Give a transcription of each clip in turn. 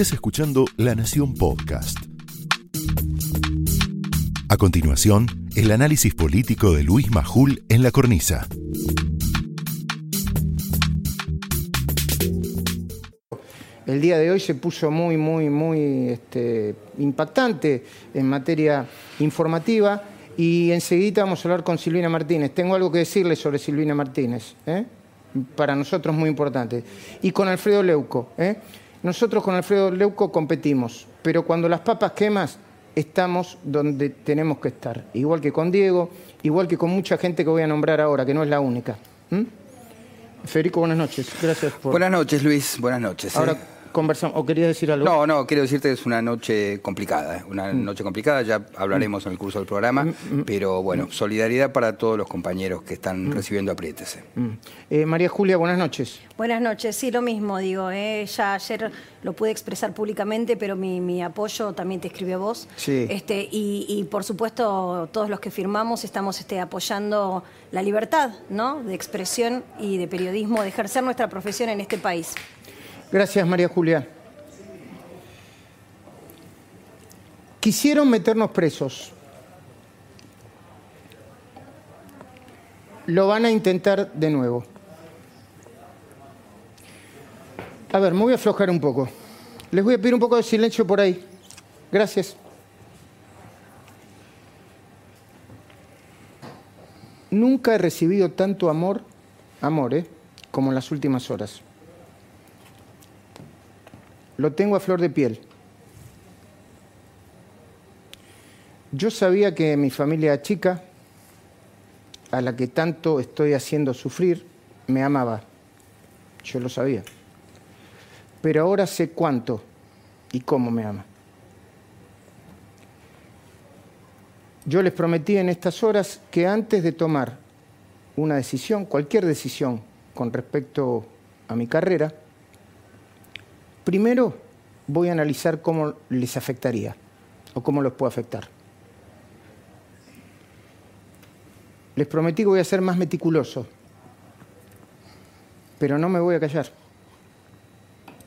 Estás escuchando La Nación Podcast. A continuación, el análisis político de Luis Majul en la cornisa. El día de hoy se puso muy, muy, muy este, impactante en materia informativa y enseguida vamos a hablar con Silvina Martínez. Tengo algo que decirle sobre Silvina Martínez, ¿eh? para nosotros muy importante. Y con Alfredo Leuco. ¿eh? Nosotros con Alfredo Leuco competimos, pero cuando las papas quemas estamos donde tenemos que estar. Igual que con Diego, igual que con mucha gente que voy a nombrar ahora, que no es la única. Federico, buenas noches. Gracias por... Buenas noches, Luis. Buenas noches. Ahora conversamos. ¿O querías decir algo? No, no, quiero decirte que es una noche complicada. ¿eh? Una Mm. noche complicada, ya hablaremos en el curso del programa. Pero bueno, solidaridad para todos los compañeros que están recibiendo apriétese. Mm. Eh, María Julia, buenas noches. Buenas noches, sí, lo mismo, digo, eh, ya ayer lo pude expresar públicamente, pero mi, mi apoyo también te escribió a vos. Sí. Este, y, y, por supuesto, todos los que firmamos estamos este, apoyando la libertad ¿no? de expresión y de periodismo, de ejercer nuestra profesión en este país. Gracias, María Julia. Quisieron meternos presos. Lo van a intentar de nuevo. A ver, me voy a aflojar un poco. Les voy a pedir un poco de silencio por ahí. Gracias. Nunca he recibido tanto amor, amor, ¿eh? como en las últimas horas. Lo tengo a flor de piel. Yo sabía que mi familia chica, a la que tanto estoy haciendo sufrir, me amaba. Yo lo sabía. Pero ahora sé cuánto y cómo me ama. Yo les prometí en estas horas que antes de tomar una decisión, cualquier decisión con respecto a mi carrera, primero voy a analizar cómo les afectaría o cómo los puede afectar. Les prometí que voy a ser más meticuloso, pero no me voy a callar.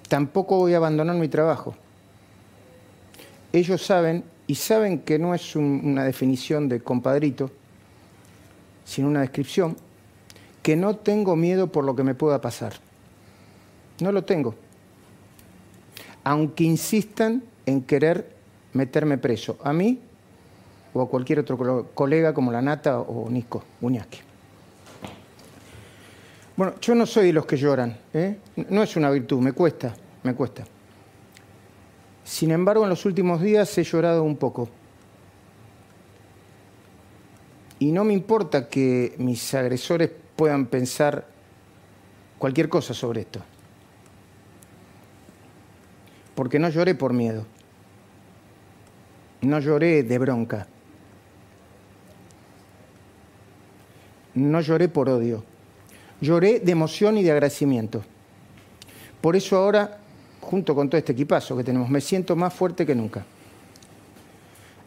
Tampoco voy a abandonar mi trabajo. Ellos saben, y saben que no es un, una definición de compadrito, sino una descripción, que no tengo miedo por lo que me pueda pasar. No lo tengo. Aunque insistan en querer meterme preso, a mí o a cualquier otro colega como la Nata o Nico Buñaski. Bueno, yo no soy de los que lloran, ¿eh? no es una virtud, me cuesta, me cuesta. Sin embargo, en los últimos días he llorado un poco. Y no me importa que mis agresores puedan pensar cualquier cosa sobre esto. Porque no lloré por miedo. No lloré de bronca. No lloré por odio. Lloré de emoción y de agradecimiento. Por eso ahora, junto con todo este equipazo que tenemos, me siento más fuerte que nunca.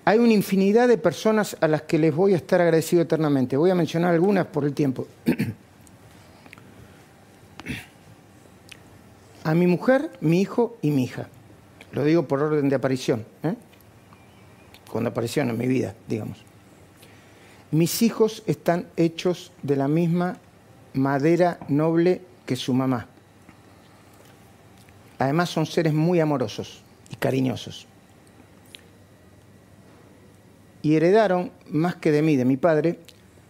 Hay una infinidad de personas a las que les voy a estar agradecido eternamente. Voy a mencionar algunas por el tiempo. a mi mujer, mi hijo y mi hija. Lo digo por orden de aparición. ¿eh? Cuando aparecieron en mi vida, digamos. Mis hijos están hechos de la misma madera noble que su mamá. Además son seres muy amorosos y cariñosos. Y heredaron, más que de mí, de mi padre,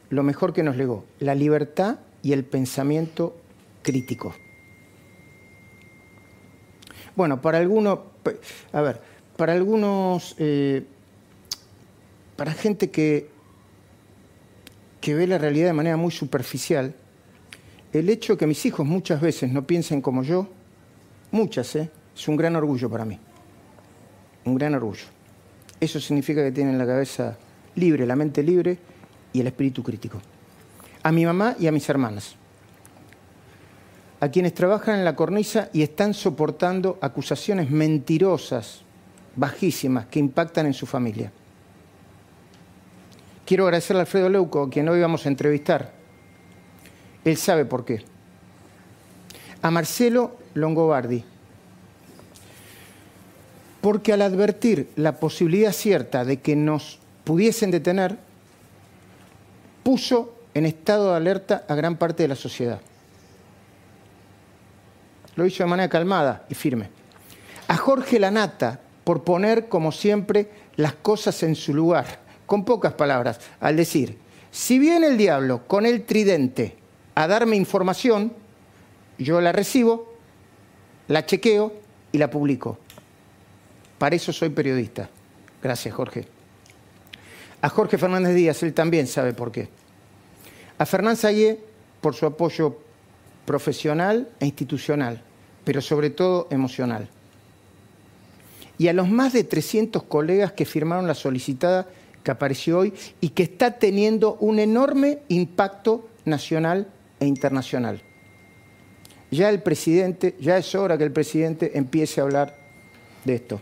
lo mejor que nos legó, la libertad y el pensamiento crítico. Bueno, para algunos, a ver, para algunos, eh, para gente que, que ve la realidad de manera muy superficial, el hecho que mis hijos muchas veces no piensen como yo, muchas, ¿eh? es un gran orgullo para mí. Un gran orgullo. Eso significa que tienen la cabeza libre, la mente libre y el espíritu crítico. A mi mamá y a mis hermanas. A quienes trabajan en la cornisa y están soportando acusaciones mentirosas, bajísimas, que impactan en su familia. Quiero agradecerle a Alfredo Leuco, a quien hoy vamos a entrevistar. Él sabe por qué. A Marcelo Longobardi, Porque al advertir la posibilidad cierta de que nos pudiesen detener, puso en estado de alerta a gran parte de la sociedad. Lo hizo de manera calmada y firme. A Jorge Lanata, por poner, como siempre, las cosas en su lugar, con pocas palabras, al decir, si viene el diablo con el tridente a darme información, yo la recibo, la chequeo y la publico. Para eso soy periodista. Gracias, Jorge. A Jorge Fernández Díaz, él también sabe por qué. A Fernán Sayé, por su apoyo profesional e institucional, pero sobre todo emocional. Y a los más de 300 colegas que firmaron la solicitada que apareció hoy y que está teniendo un enorme impacto nacional e internacional. Ya el presidente, ya es hora que el presidente empiece a hablar de esto.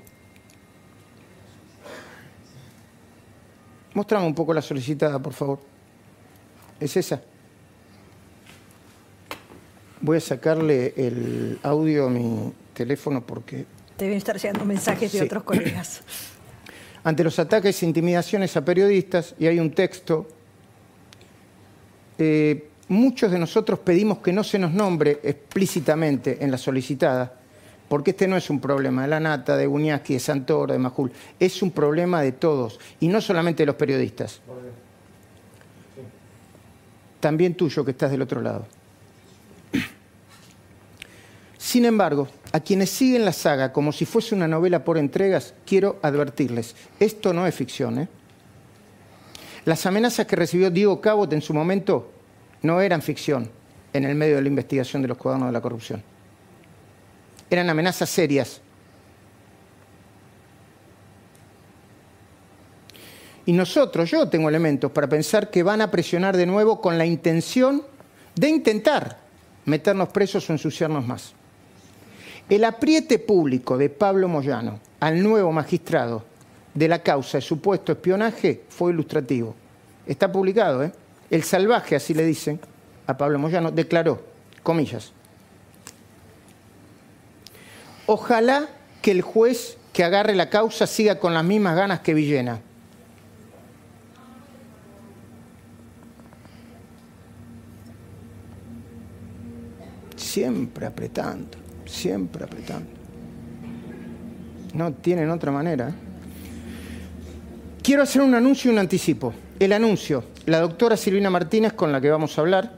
Mostrame un poco la solicitada, por favor. ¿Es esa? Voy a sacarle el audio a mi teléfono porque... Deben estar llegando mensajes de otros colegas. Ante los ataques e intimidaciones a periodistas, y hay un texto, eh, muchos de nosotros pedimos que no se nos nombre explícitamente en la solicitada, porque este no es un problema de la Nata, de Buñaski, de Santoro, de Majul, es un problema de todos, y no solamente de los periodistas. También tuyo que estás del otro lado. Sin embargo, a quienes siguen la saga como si fuese una novela por entregas, quiero advertirles, esto no es ficción. ¿eh? Las amenazas que recibió Diego Cabot en su momento no eran ficción en el medio de la investigación de los cuadernos de la corrupción. Eran amenazas serias. Y nosotros, yo tengo elementos para pensar que van a presionar de nuevo con la intención de intentar meternos presos o ensuciarnos más. El apriete público de Pablo Moyano al nuevo magistrado de la causa de supuesto espionaje fue ilustrativo. Está publicado, ¿eh? El salvaje, así le dicen a Pablo Moyano, declaró, comillas, ojalá que el juez que agarre la causa siga con las mismas ganas que Villena. Siempre apretando siempre apretando. No tienen otra manera. ¿eh? Quiero hacer un anuncio y un anticipo. El anuncio, la doctora Silvina Martínez, con la que vamos a hablar,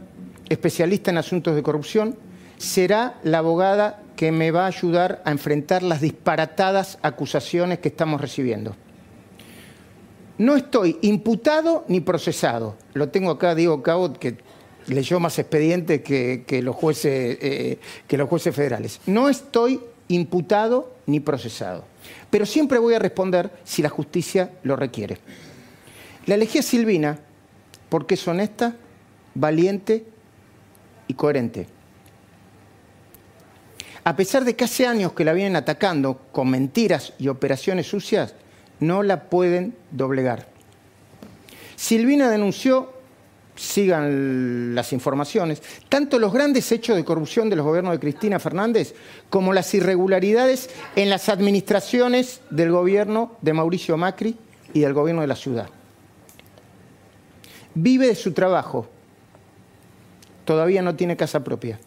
especialista en asuntos de corrupción, será la abogada que me va a ayudar a enfrentar las disparatadas acusaciones que estamos recibiendo. No estoy imputado ni procesado. Lo tengo acá, Diego Cabot, que leyó más expedientes que, los jueces, eh, que los jueces federales. No estoy imputado ni procesado, pero siempre voy a responder si la justicia lo requiere. La elegí a Silvina porque es honesta, valiente y coherente. A pesar de que hace años que la vienen atacando con mentiras y operaciones sucias, no la pueden doblegar. Silvina denunció sigan las informaciones, tanto los grandes hechos de corrupción de los gobiernos de Cristina Fernández como las irregularidades en las administraciones del gobierno de Mauricio Macri y del gobierno de la ciudad. Vive de su trabajo, todavía no tiene casa propia.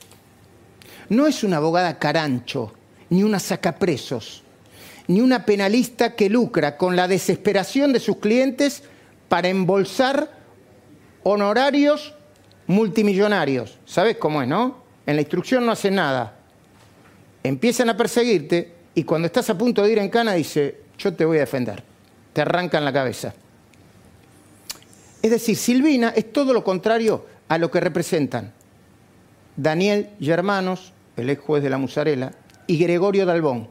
No es una abogada carancho, ni una sacapresos, ni una penalista que lucra con la desesperación de sus clientes para embolsar honorarios multimillonarios. ¿Sabes cómo es, no? En la instrucción no hacen nada. Empiezan a perseguirte y cuando estás a punto de ir en cana dice, yo te voy a defender. Te arrancan la cabeza. Es decir, Silvina es todo lo contrario a lo que representan Daniel Germanos, el ex juez de la Musarela, y Gregorio Dalbón.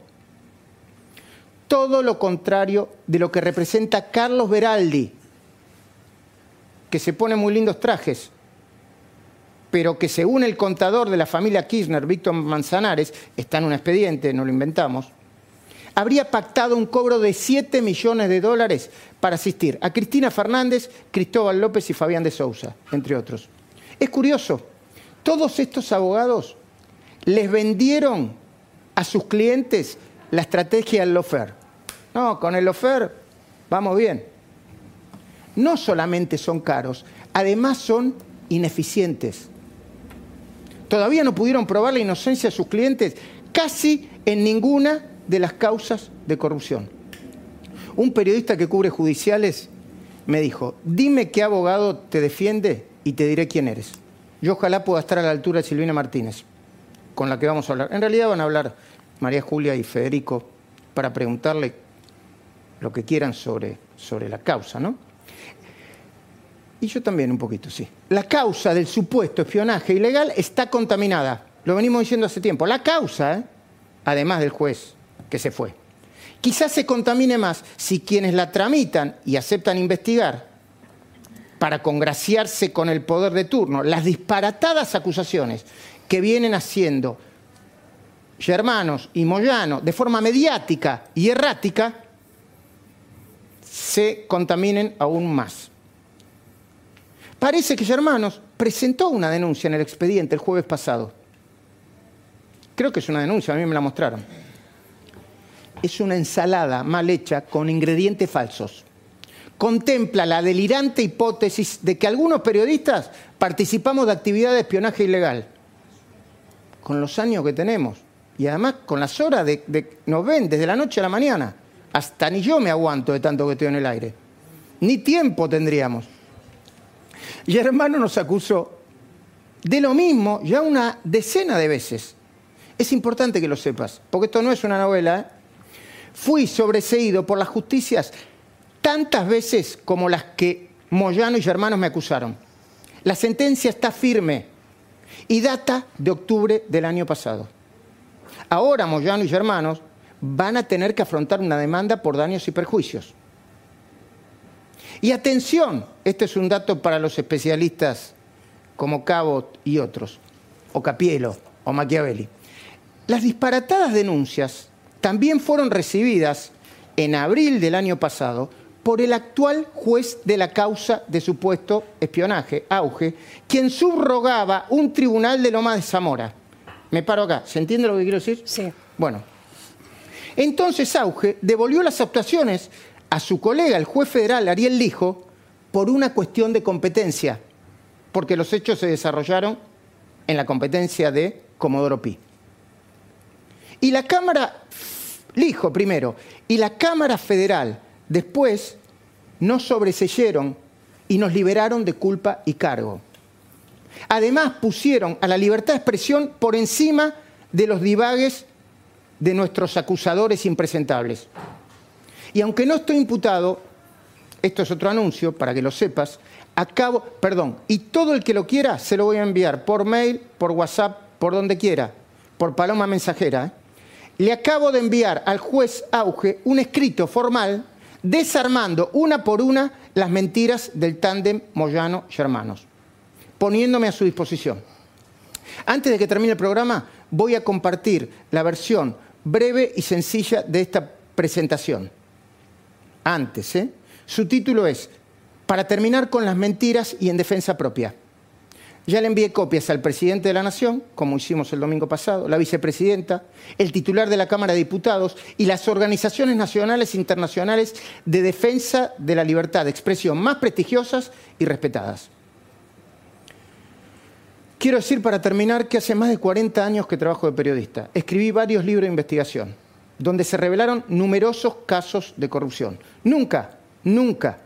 Todo lo contrario de lo que representa Carlos Beraldi, que se pone muy lindos trajes, pero que según el contador de la familia Kirchner, Víctor Manzanares, está en un expediente, no lo inventamos, habría pactado un cobro de 7 millones de dólares para asistir a Cristina Fernández, Cristóbal López y Fabián de Sousa, entre otros. Es curioso, todos estos abogados les vendieron a sus clientes la estrategia del lofer. No, con el ofer vamos bien. No solamente son caros, además son ineficientes. Todavía no pudieron probar la inocencia de sus clientes casi en ninguna de las causas de corrupción. Un periodista que cubre judiciales me dijo, dime qué abogado te defiende y te diré quién eres. Yo ojalá pueda estar a la altura de Silvina Martínez, con la que vamos a hablar. En realidad van a hablar María Julia y Federico para preguntarle lo que quieran sobre, sobre la causa, ¿no? Y yo también un poquito, sí. La causa del supuesto espionaje ilegal está contaminada. Lo venimos diciendo hace tiempo. La causa, además del juez que se fue. Quizás se contamine más si quienes la tramitan y aceptan investigar para congraciarse con el poder de turno, las disparatadas acusaciones que vienen haciendo Germanos y Moyano de forma mediática y errática, se contaminen aún más. Parece que Germanos presentó una denuncia en el expediente el jueves pasado. Creo que es una denuncia, a mí me la mostraron. Es una ensalada mal hecha con ingredientes falsos. Contempla la delirante hipótesis de que algunos periodistas participamos de actividad de espionaje ilegal. Con los años que tenemos y además con las horas de, de nos ven desde la noche a la mañana. Hasta ni yo me aguanto de tanto que estoy en el aire. Ni tiempo tendríamos. Y hermano nos acusó de lo mismo ya una decena de veces. Es importante que lo sepas, porque esto no es una novela. ¿eh? Fui sobreseído por las justicias tantas veces como las que Moyano y hermanos me acusaron. La sentencia está firme y data de octubre del año pasado. Ahora Moyano y hermanos van a tener que afrontar una demanda por daños y perjuicios. Y atención, este es un dato para los especialistas como Cabot y otros, o Capielo o Machiavelli. Las disparatadas denuncias también fueron recibidas en abril del año pasado por el actual juez de la causa de supuesto espionaje, Auge, quien subrogaba un tribunal de Loma de Zamora. Me paro acá, ¿se entiende lo que quiero decir? Sí. Bueno, entonces Auge devolvió las actuaciones a su colega, el juez federal Ariel Lijo, por una cuestión de competencia, porque los hechos se desarrollaron en la competencia de Comodoro Pi. Y la Cámara, Lijo primero, y la Cámara Federal después nos sobreseyeron y nos liberaron de culpa y cargo. Además pusieron a la libertad de expresión por encima de los divagues de nuestros acusadores impresentables. Y aunque no estoy imputado, esto es otro anuncio para que lo sepas, acabo, perdón, y todo el que lo quiera se lo voy a enviar por mail, por WhatsApp, por donde quiera, por paloma mensajera. ¿eh? Le acabo de enviar al juez Auge un escrito formal desarmando una por una las mentiras del tándem Moyano-Germanos, poniéndome a su disposición. Antes de que termine el programa, voy a compartir la versión breve y sencilla de esta presentación antes. ¿eh? Su título es Para terminar con las mentiras y en defensa propia. Ya le envié copias al presidente de la Nación, como hicimos el domingo pasado, la vicepresidenta, el titular de la Cámara de Diputados y las organizaciones nacionales e internacionales de defensa de la libertad de expresión más prestigiosas y respetadas. Quiero decir para terminar que hace más de 40 años que trabajo de periodista. Escribí varios libros de investigación donde se revelaron numerosos casos de corrupción. Nunca, nunca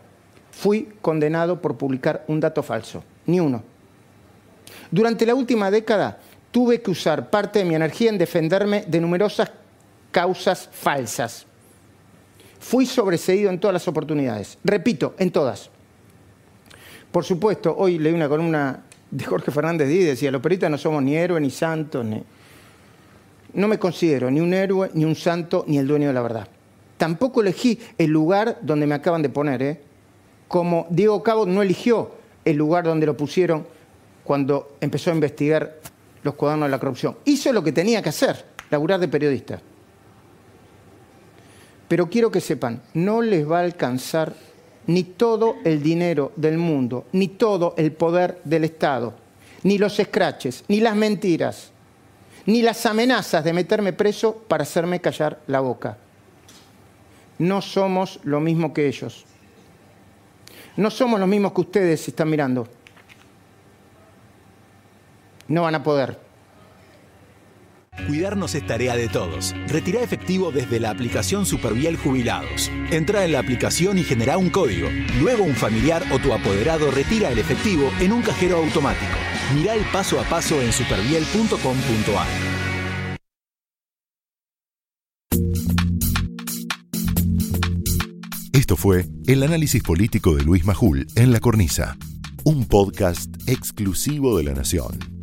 fui condenado por publicar un dato falso, ni uno. Durante la última década tuve que usar parte de mi energía en defenderme de numerosas causas falsas. Fui sobreseído en todas las oportunidades, repito, en todas. Por supuesto, hoy leí una columna de Jorge Fernández Díaz, decía, los periodistas no somos ni héroes, ni santos, ni no me considero ni un héroe, ni un santo, ni el dueño de la verdad. Tampoco elegí el lugar donde me acaban de poner. ¿eh? Como Diego Cabo no eligió el lugar donde lo pusieron cuando empezó a investigar los cuadernos de la corrupción. Hizo lo que tenía que hacer, laburar de periodista. Pero quiero que sepan, no les va a alcanzar ni todo el dinero del mundo, ni todo el poder del Estado, ni los escraches, ni las mentiras, ni las amenazas de meterme preso para hacerme callar la boca. no somos lo mismo que ellos. No somos los mismos que ustedes están mirando. No van a poder. Cuidarnos es tarea de todos. Retira efectivo desde la aplicación Superviel Jubilados. Entra en la aplicación y genera un código. Luego un familiar o tu apoderado retira el efectivo en un cajero automático. Mira el paso a paso en superviel.com.ar. Esto fue el análisis político de Luis Majul en La Cornisa, un podcast exclusivo de La Nación.